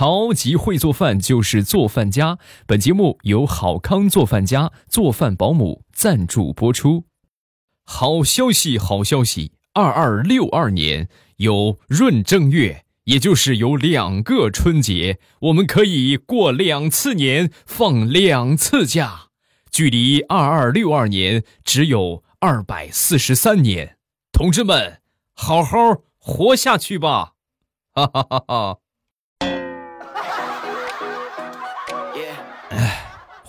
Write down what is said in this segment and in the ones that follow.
超级会做饭就是做饭家。本节目由好康做饭家做饭保姆赞助播出。好消息，好消息！二二六二年有闰正月，也就是有两个春节，我们可以过两次年，放两次假。距离二二六二年只有二百四十三年，同志们，好好活下去吧！哈哈哈哈。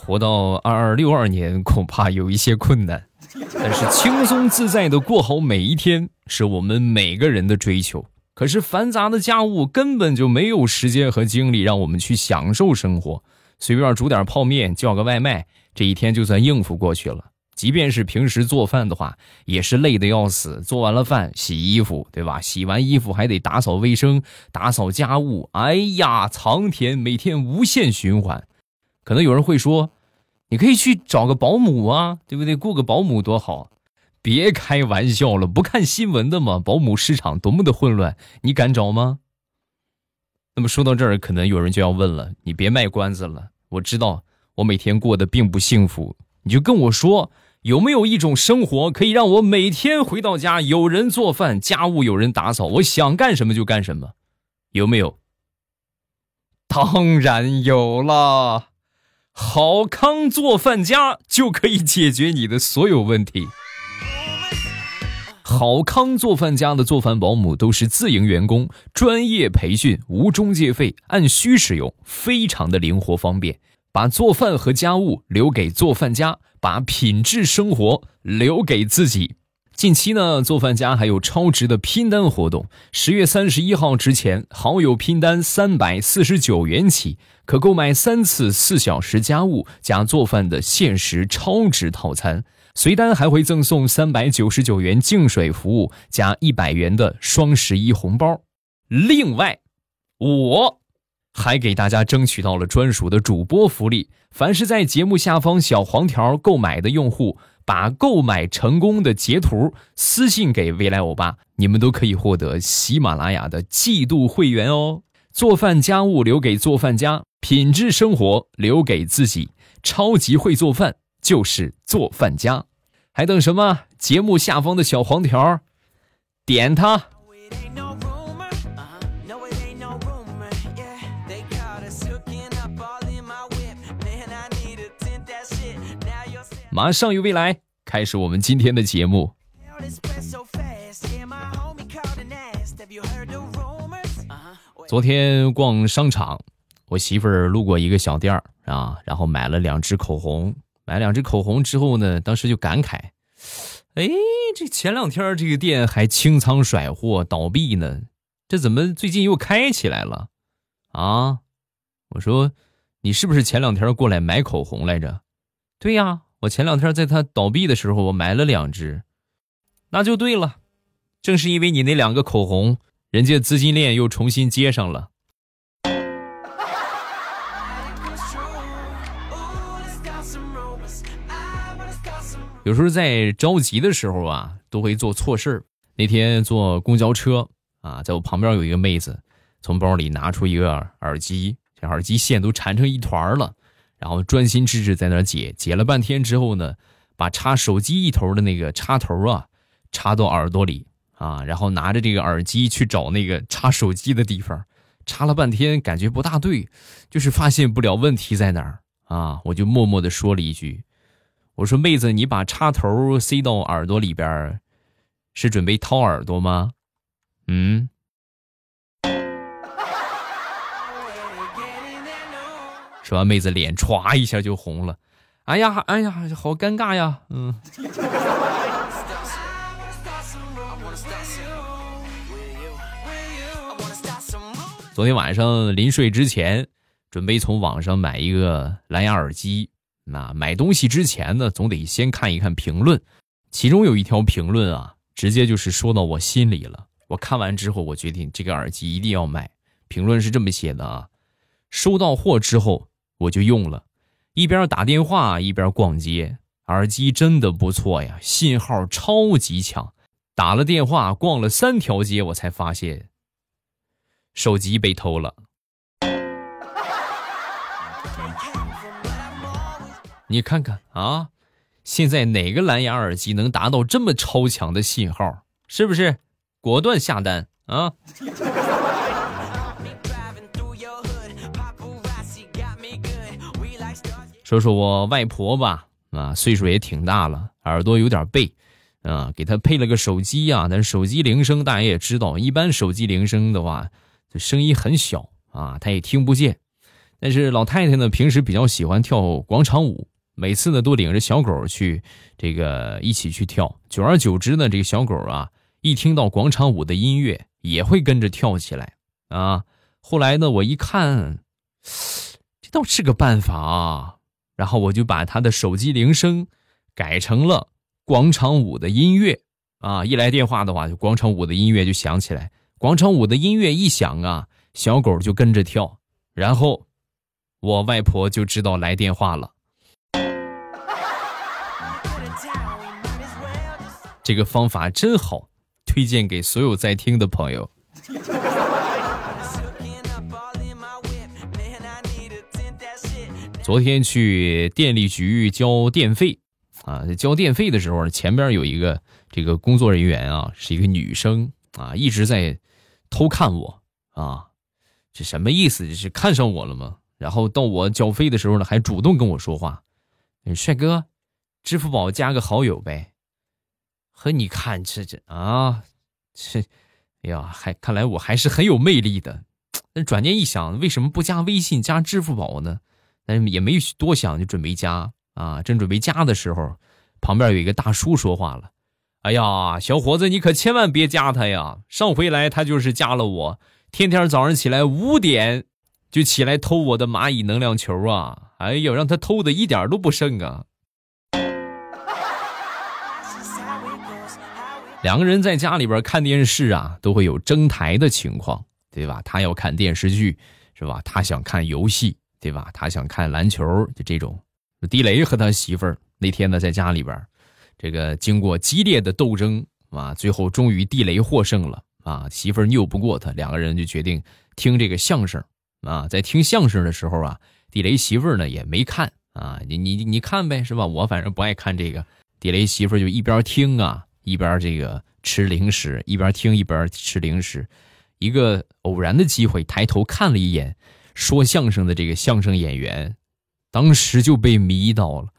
活到二二六二年恐怕有一些困难，但是轻松自在的过好每一天是我们每个人的追求。可是繁杂的家务根本就没有时间和精力让我们去享受生活，随便煮点泡面，叫个外卖，这一天就算应付过去了。即便是平时做饭的话，也是累得要死。做完了饭，洗衣服，对吧？洗完衣服还得打扫卫生、打扫家务。哎呀，苍天，每天无限循环。可能有人会说，你可以去找个保姆啊，对不对？雇个保姆多好。别开玩笑了，不看新闻的吗？保姆市场多么的混乱，你敢找吗？那么说到这儿，可能有人就要问了，你别卖关子了。我知道我每天过得并不幸福，你就跟我说。有没有一种生活可以让我每天回到家有人做饭，家务有人打扫，我想干什么就干什么？有没有？当然有了，好康做饭家就可以解决你的所有问题。好康做饭家的做饭保姆都是自营员工，专业培训，无中介费，按需使用，非常的灵活方便。把做饭和家务留给做饭家，把品质生活留给自己。近期呢，做饭家还有超值的拼单活动，十月三十一号之前，好友拼单三百四十九元起，可购买三次四小时家务加做饭的限时超值套餐，随单还会赠送三百九十九元净水服务加一百元的双十一红包。另外，我。还给大家争取到了专属的主播福利，凡是在节目下方小黄条购买的用户，把购买成功的截图私信给未来欧巴，你们都可以获得喜马拉雅的季度会员哦。做饭家务留给做饭家，品质生活留给自己，超级会做饭就是做饭家，还等什么？节目下方的小黄条，点它。马上与未来开始我们今天的节目。昨天逛商场，我媳妇儿路过一个小店儿啊，然后买了两支口红。买两支口红之后呢，当时就感慨：哎，这前两天这个店还清仓甩货倒闭呢，这怎么最近又开起来了？啊？我说，你是不是前两天过来买口红来着？对呀。我前两天在他倒闭的时候，我买了两支，那就对了。正是因为你那两个口红，人家资金链又重新接上了。有时候在着急的时候啊，都会做错事儿。那天坐公交车啊，在我旁边有一个妹子，从包里拿出一个耳机，这耳机线都缠成一团了。然后专心致志在那解解了半天之后呢，把插手机一头的那个插头啊插到耳朵里啊，然后拿着这个耳机去找那个插手机的地方，插了半天感觉不大对，就是发现不了问题在哪儿啊，我就默默的说了一句：“我说妹子，你把插头塞到耳朵里边，是准备掏耳朵吗？”嗯。说完，妹子脸歘一下就红了。哎呀，哎呀，好尴尬呀！嗯。昨天晚上临睡之前，准备从网上买一个蓝牙耳机。那买东西之前呢，总得先看一看评论。其中有一条评论啊，直接就是说到我心里了。我看完之后，我决定这个耳机一定要买。评论是这么写的啊：收到货之后。我就用了一边打电话一边逛街。耳机真的不错呀信号超级强打了电话逛了三条街我才发现手机被偷了。你看看啊现在哪个蓝牙耳机能达到这么超强的信号是不是？果断下单啊。说说我外婆吧，啊，岁数也挺大了，耳朵有点背，啊，给她配了个手机呀。但是手机铃声大家也知道，一般手机铃声的话，这声音很小啊，她也听不见。但是老太太呢，平时比较喜欢跳广场舞，每次呢都领着小狗去这个一起去跳。久而久之呢，这个小狗啊，一听到广场舞的音乐，也会跟着跳起来啊。后来呢，我一看，这倒是个办法啊。然后我就把他的手机铃声改成了广场舞的音乐啊，一来电话的话，就广场舞的音乐就响起来。广场舞的音乐一响啊，小狗就跟着跳，然后我外婆就知道来电话了。这个方法真好，推荐给所有在听的朋友。昨天去电力局交电费，啊，交电费的时候，前边有一个这个工作人员啊，是一个女生啊，一直在偷看我啊，这什么意思？这是看上我了吗？然后到我交费的时候呢，还主动跟我说话，帅哥，支付宝加个好友呗。和你看这这啊，这，哎呀，还看来我还是很有魅力的。但转念一想，为什么不加微信加支付宝呢？但也没多想，就准备加啊！正准备加的时候，旁边有一个大叔说话了：“哎呀，小伙子，你可千万别加他呀！上回来他就是加了我，天天早上起来五点就起来偷我的蚂蚁能量球啊！哎呦，让他偷的一点都不剩啊！”两个人在家里边看电视啊，都会有争台的情况，对吧？他要看电视剧，是吧？他想看游戏。对吧？他想看篮球，就这种。地雷和他媳妇儿那天呢，在家里边，这个经过激烈的斗争啊，最后终于地雷获胜了啊！媳妇儿拗不过他，两个人就决定听这个相声啊。在听相声的时候啊，地雷媳妇儿呢也没看啊，你你你看呗，是吧？我反正不爱看这个。地雷媳妇儿就一边听啊，一边这个吃零食，一边听一边吃零食。一个偶然的机会，抬头看了一眼。说相声的这个相声演员，当时就被迷到了。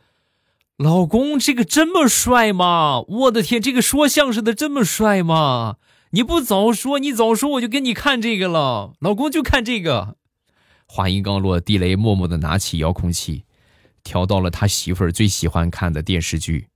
老公，这个这么帅吗？我的天，这个说相声的这么帅吗？你不早说，你早说我就给你看这个了。老公就看这个。话音刚落，地雷默默的拿起遥控器，调到了他媳妇儿最喜欢看的电视剧。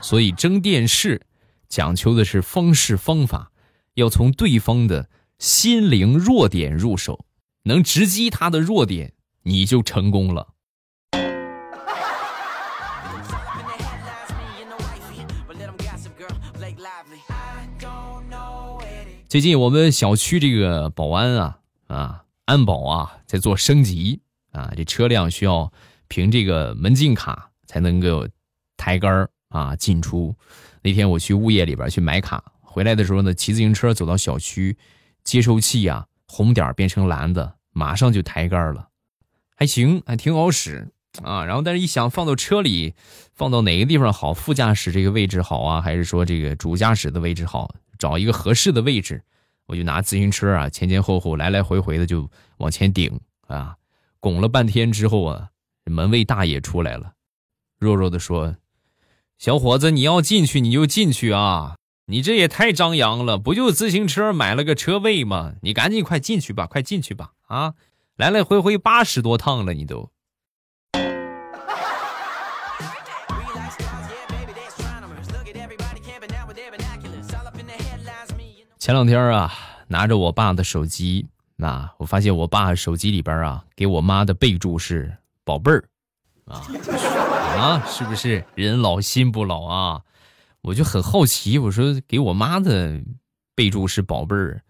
所以争电视，讲求的是方式方法。要从对方的心灵弱点入手，能直击他的弱点，你就成功了。最近我们小区这个保安啊啊安保啊在做升级啊，这车辆需要凭这个门禁卡才能够抬杆啊进出。那天我去物业里边去买卡。回来的时候呢，骑自行车走到小区，接收器呀红点变成蓝的，马上就抬杆了，还行，还挺好使啊。然后但是一想放到车里，放到哪个地方好？副驾驶这个位置好啊，还是说这个主驾驶的位置好？找一个合适的位置，我就拿自行车啊前前后后来来回回的就往前顶啊，拱了半天之后啊，门卫大爷出来了，弱弱的说：“小伙子，你要进去你就进去啊。”你这也太张扬了，不就自行车买了个车位吗？你赶紧快进去吧，快进去吧！啊，来来回回八十多趟了，你都。前两天啊，拿着我爸的手机，那我发现我爸手机里边啊，给我妈的备注是“宝贝儿”，啊 啊，是不是人老心不老啊？我就很好奇，我说给我妈的备注是宝贝儿，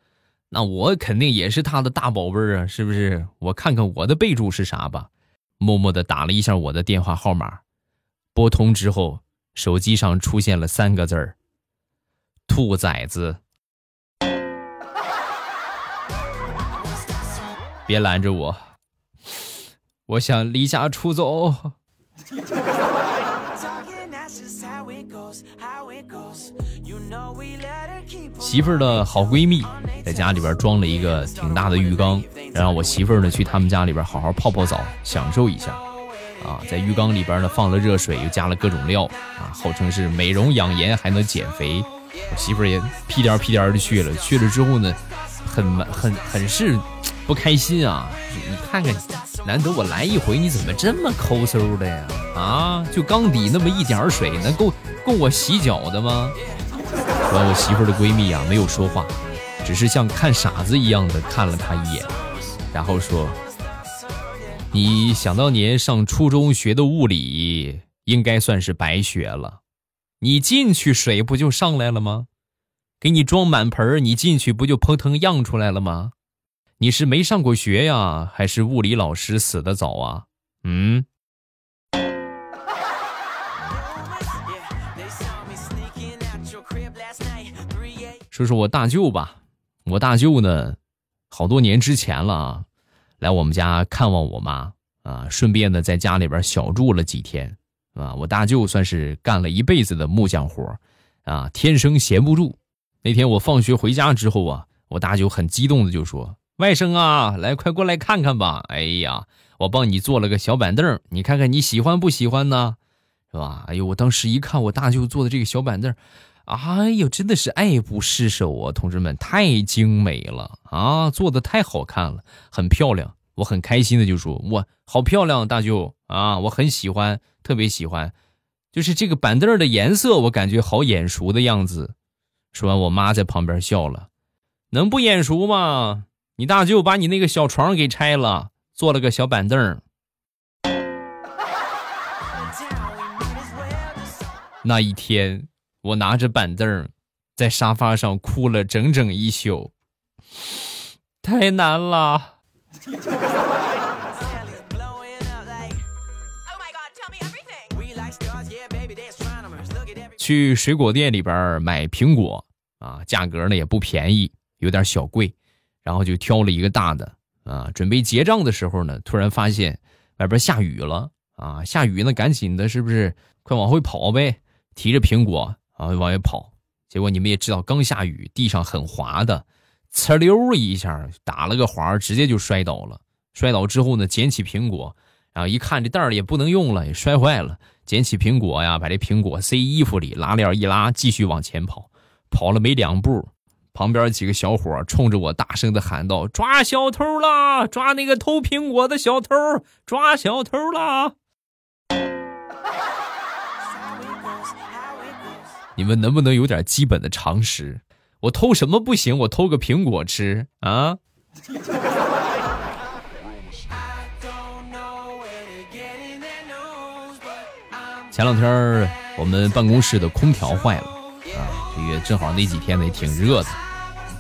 那我肯定也是她的大宝贝儿啊，是不是？我看看我的备注是啥吧。默默的打了一下我的电话号码，拨通之后，手机上出现了三个字儿：兔崽子。别拦着我，我想离家出走。媳妇儿的好闺蜜在家里边装了一个挺大的浴缸，然后我媳妇儿呢去他们家里边好好泡泡澡，享受一下。啊，在浴缸里边呢放了热水，又加了各种料，啊，号称是美容养颜还能减肥。我媳妇儿也屁颠屁颠的去了，去了之后呢，很很很是不开心啊！你看看，难得我来一回，你怎么这么抠搜的呀？啊，就缸底那么一点水，能够够我洗脚的吗？完，我媳妇的闺蜜啊，没有说话，只是像看傻子一样的看了她一眼，然后说：“你想当年上初中学的物理，应该算是白学了。你进去水不就上来了吗？给你装满盆你进去不就砰腾漾出来了吗？你是没上过学呀，还是物理老师死的早啊？嗯？”说说我大舅吧，我大舅呢，好多年之前了啊，来我们家看望我妈啊，顺便呢在家里边小住了几天啊。我大舅算是干了一辈子的木匠活啊，天生闲不住。那天我放学回家之后啊，我大舅很激动的就说：“外甥啊，来快过来看看吧！哎呀，我帮你做了个小板凳，你看看你喜欢不喜欢呢？是吧？哎呦，我当时一看我大舅做的这个小板凳。”哎呦，真的是爱不释手啊！同志们，太精美了啊，做的太好看了，很漂亮。我很开心的就说：“哇，好漂亮，大舅啊，我很喜欢，特别喜欢。就是这个板凳的颜色，我感觉好眼熟的样子。”说完，我妈在旁边笑了：“能不眼熟吗？你大舅把你那个小床给拆了，做了个小板凳。”那一天。我拿着板凳，在沙发上哭了整整一宿，太难了。去水果店里边买苹果啊，价格呢也不便宜，有点小贵，然后就挑了一个大的啊。准备结账的时候呢，突然发现外边下雨了啊，下雨呢，赶紧的，是不是？快往回跑呗，提着苹果。啊，往外跑，结果你们也知道，刚下雨，地上很滑的，呲溜一下打了个滑，直接就摔倒了。摔倒之后呢，捡起苹果，然后一看这袋儿也不能用了，也摔坏了。捡起苹果呀，把这苹果塞衣服里，拉链一拉，继续往前跑。跑了没两步，旁边几个小伙冲着我大声的喊道：“抓小偷啦！抓那个偷苹果的小偷！抓小偷啦！” 你们能不能有点基本的常识？我偷什么不行？我偷个苹果吃啊！前两天我们办公室的空调坏了啊，这个正好那几天呢也挺热的，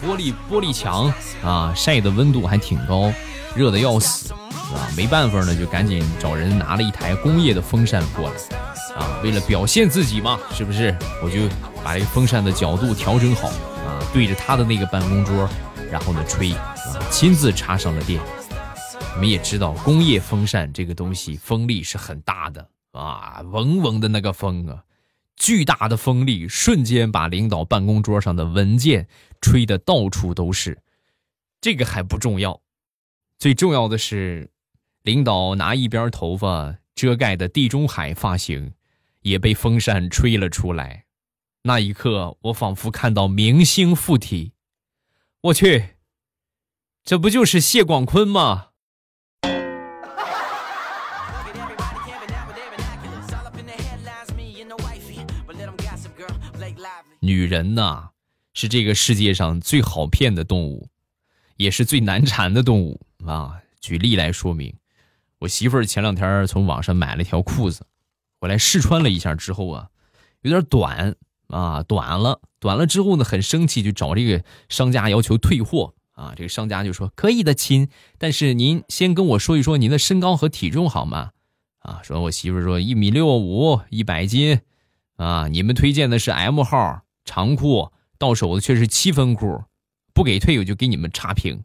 玻璃玻璃墙啊晒的温度还挺高，热的要死啊！没办法呢，就赶紧找人拿了一台工业的风扇过来。啊，为了表现自己嘛，是不是？我就把这个风扇的角度调整好啊，对着他的那个办公桌，然后呢吹，啊，亲自插上了电。你们也知道，工业风扇这个东西风力是很大的啊，嗡嗡的那个风啊，巨大的风力瞬间把领导办公桌上的文件吹得到处都是。这个还不重要，最重要的是，领导拿一边头发遮盖的地中海发型。也被风扇吹了出来，那一刻，我仿佛看到明星附体。我去，这不就是谢广坤吗？女人呐，是这个世界上最好骗的动物，也是最难缠的动物啊！举例来说明，我媳妇儿前两天从网上买了条裤子。我来试穿了一下之后啊，有点短啊，短了，短了之后呢，很生气，就找这个商家要求退货啊。这个商家就说可以的，亲，但是您先跟我说一说您的身高和体重好吗？啊，说我媳妇说一米六五，一百斤，啊，你们推荐的是 M 号长裤，到手的却是七分裤，不给退我就给你们差评。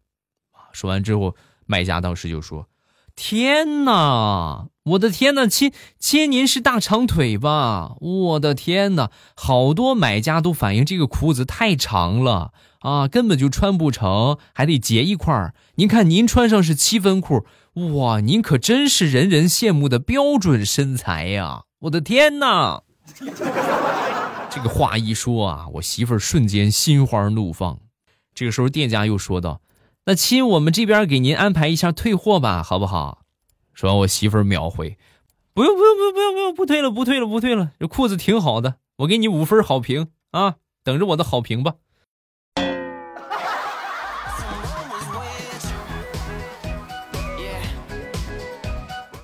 说完之后卖家当时就说：“天哪，我的天哪，亲亲您是大长腿吧？我的天哪，好多买家都反映这个裤子太长了啊，根本就穿不成，还得截一块儿。您看您穿上是七分裤，哇，您可真是人人羡慕的标准身材呀！我的天哪！”这个话一说啊，我媳妇儿瞬间心花怒放。这个时候，店家又说道：“那亲，我们这边给您安排一下退货吧，好不好？”说完，我媳妇秒回：“不用，不用，不用，不用，不用，不退了，不退了，不退了。这裤子挺好的，我给你五分好评啊，等着我的好评吧。”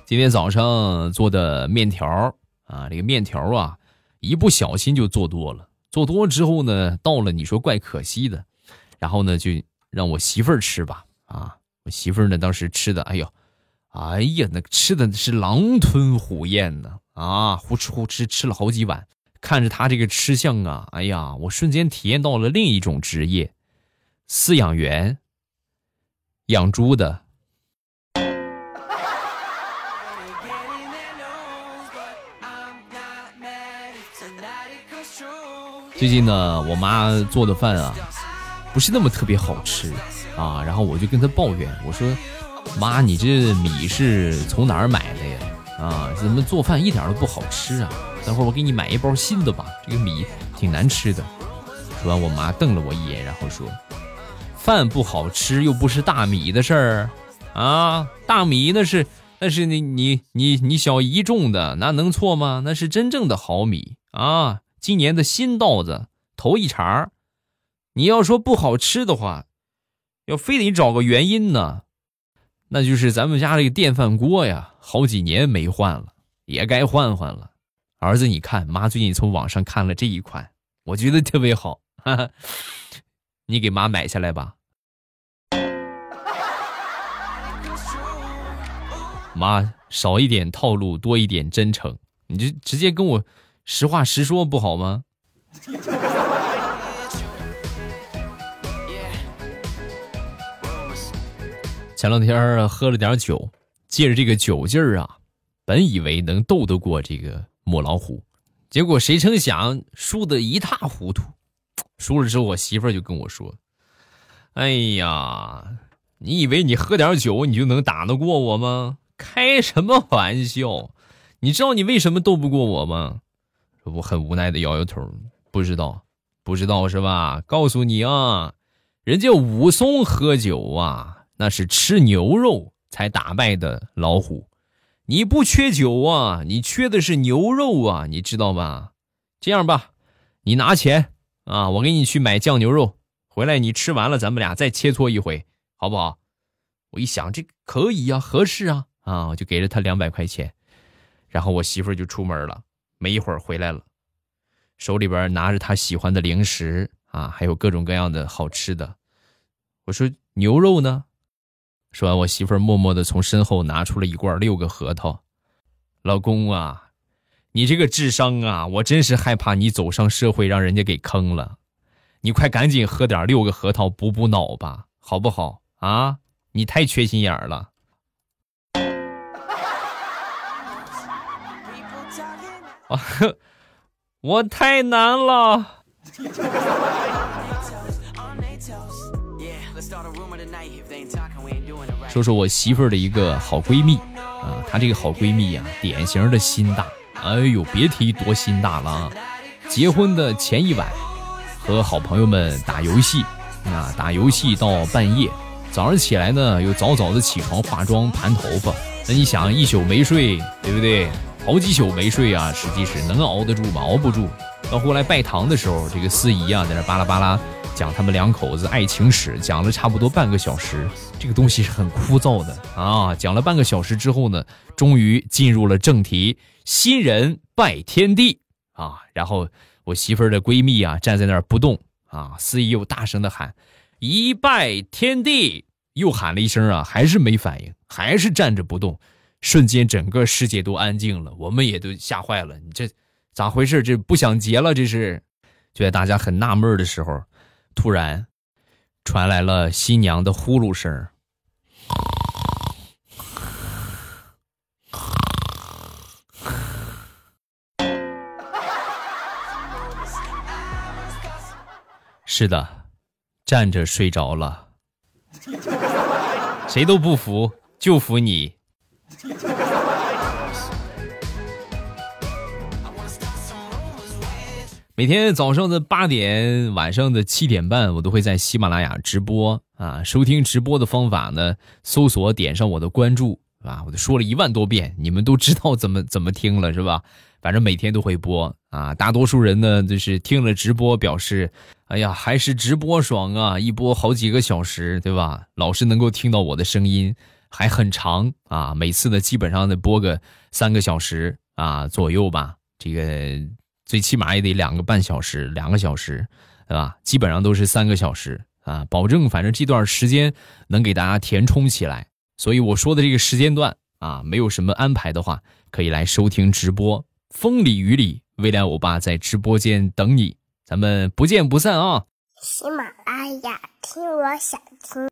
今天早上做的面条啊，这个面条啊。一不小心就做多了，做多之后呢，到了你说怪可惜的，然后呢就让我媳妇儿吃吧，啊，我媳妇儿呢当时吃的，哎呦，哎呀，那吃的是狼吞虎咽呢，啊，呼哧呼哧吃了好几碗，看着她这个吃相啊，哎呀，我瞬间体验到了另一种职业，饲养员，养猪的。最近呢，我妈做的饭啊，不是那么特别好吃啊。然后我就跟她抱怨，我说：“妈，你这米是从哪儿买的呀？啊，怎么做饭一点都不好吃啊？等会儿我给你买一包新的吧，这个米挺难吃的。”说完，我妈瞪了我一眼，然后说：“饭不好吃又不是大米的事儿啊，大米那是那是你你你你小姨种的，那能错吗？那是真正的好米啊。”今年的新稻子头一茬你要说不好吃的话，要非得找个原因呢，那就是咱们家这个电饭锅呀，好几年没换了，也该换换了。儿子，你看，妈最近从网上看了这一款，我觉得特别好，哈哈，你给妈买下来吧。妈，少一点套路，多一点真诚，你就直接跟我。实话实说不好吗？前两天喝了点酒，借着这个酒劲儿啊，本以为能斗得过这个母老虎，结果谁成想输得一塌糊涂。输了之后，我媳妇儿就跟我说：“哎呀，你以为你喝点酒你就能打得过我吗？开什么玩笑！你知道你为什么斗不过我吗？”我很无奈的摇摇头，不知道，不知道是吧？告诉你啊，人家武松喝酒啊，那是吃牛肉才打败的老虎。你不缺酒啊，你缺的是牛肉啊，你知道吗？这样吧，你拿钱啊，我给你去买酱牛肉，回来你吃完了，咱们俩再切磋一回，好不好？我一想，这可以呀，合适啊，啊，我就给了他两百块钱，然后我媳妇就出门了。没一会儿回来了，手里边拿着他喜欢的零食啊，还有各种各样的好吃的。我说牛肉呢？说完，我媳妇儿默默的从身后拿出了一罐六个核桃。老公啊，你这个智商啊，我真是害怕你走上社会让人家给坑了。你快赶紧喝点六个核桃补补脑吧，好不好啊？你太缺心眼儿了。我太难了。说说我媳妇儿的一个好闺蜜啊，她这个好闺蜜呀，典型的心大。哎呦，别提多心大了啊！结婚的前一晚，和好朋友们打游戏，啊，打游戏到半夜，早上起来呢，又早早的起床化妆盘头发。那你想，一宿没睡，对不对？好几宿没睡啊，实际是能熬得住吗？熬不住。到后来拜堂的时候，这个司仪啊，在那巴拉巴拉讲他们两口子爱情史，讲了差不多半个小时。这个东西是很枯燥的啊。讲了半个小时之后呢，终于进入了正题，新人拜天地啊。然后我媳妇儿的闺蜜啊，站在那儿不动啊。司仪又大声的喊：“一拜天地！”又喊了一声啊，还是没反应，还是站着不动。瞬间整个世界都安静了我们也都吓坏了你这咋回事？这不想结了这是就在大家很纳闷的时候突然传来了新娘的呼噜声。是的站着睡着了。谁都不服就服你。每天早上的八点，晚上的七点半，我都会在喜马拉雅直播啊。收听直播的方法呢，搜索点上我的关注，啊？我都说了一万多遍，你们都知道怎么 怎么听了，是吧？反正每天都会播啊。大多数人呢，就是听了直播表示，哎呀，还是直播爽啊！一播好几个小时，对吧？老是能够听到我的声音，还很长啊。每次呢，基本上得播个三个小时啊左右吧。这个。最起码也得两个半小时，两个小时，对吧？基本上都是三个小时啊，保证反正这段时间能给大家填充起来。所以我说的这个时间段啊，没有什么安排的话，可以来收听直播。风里雨里，未来欧巴在直播间等你，咱们不见不散啊！喜马拉雅听，我想听。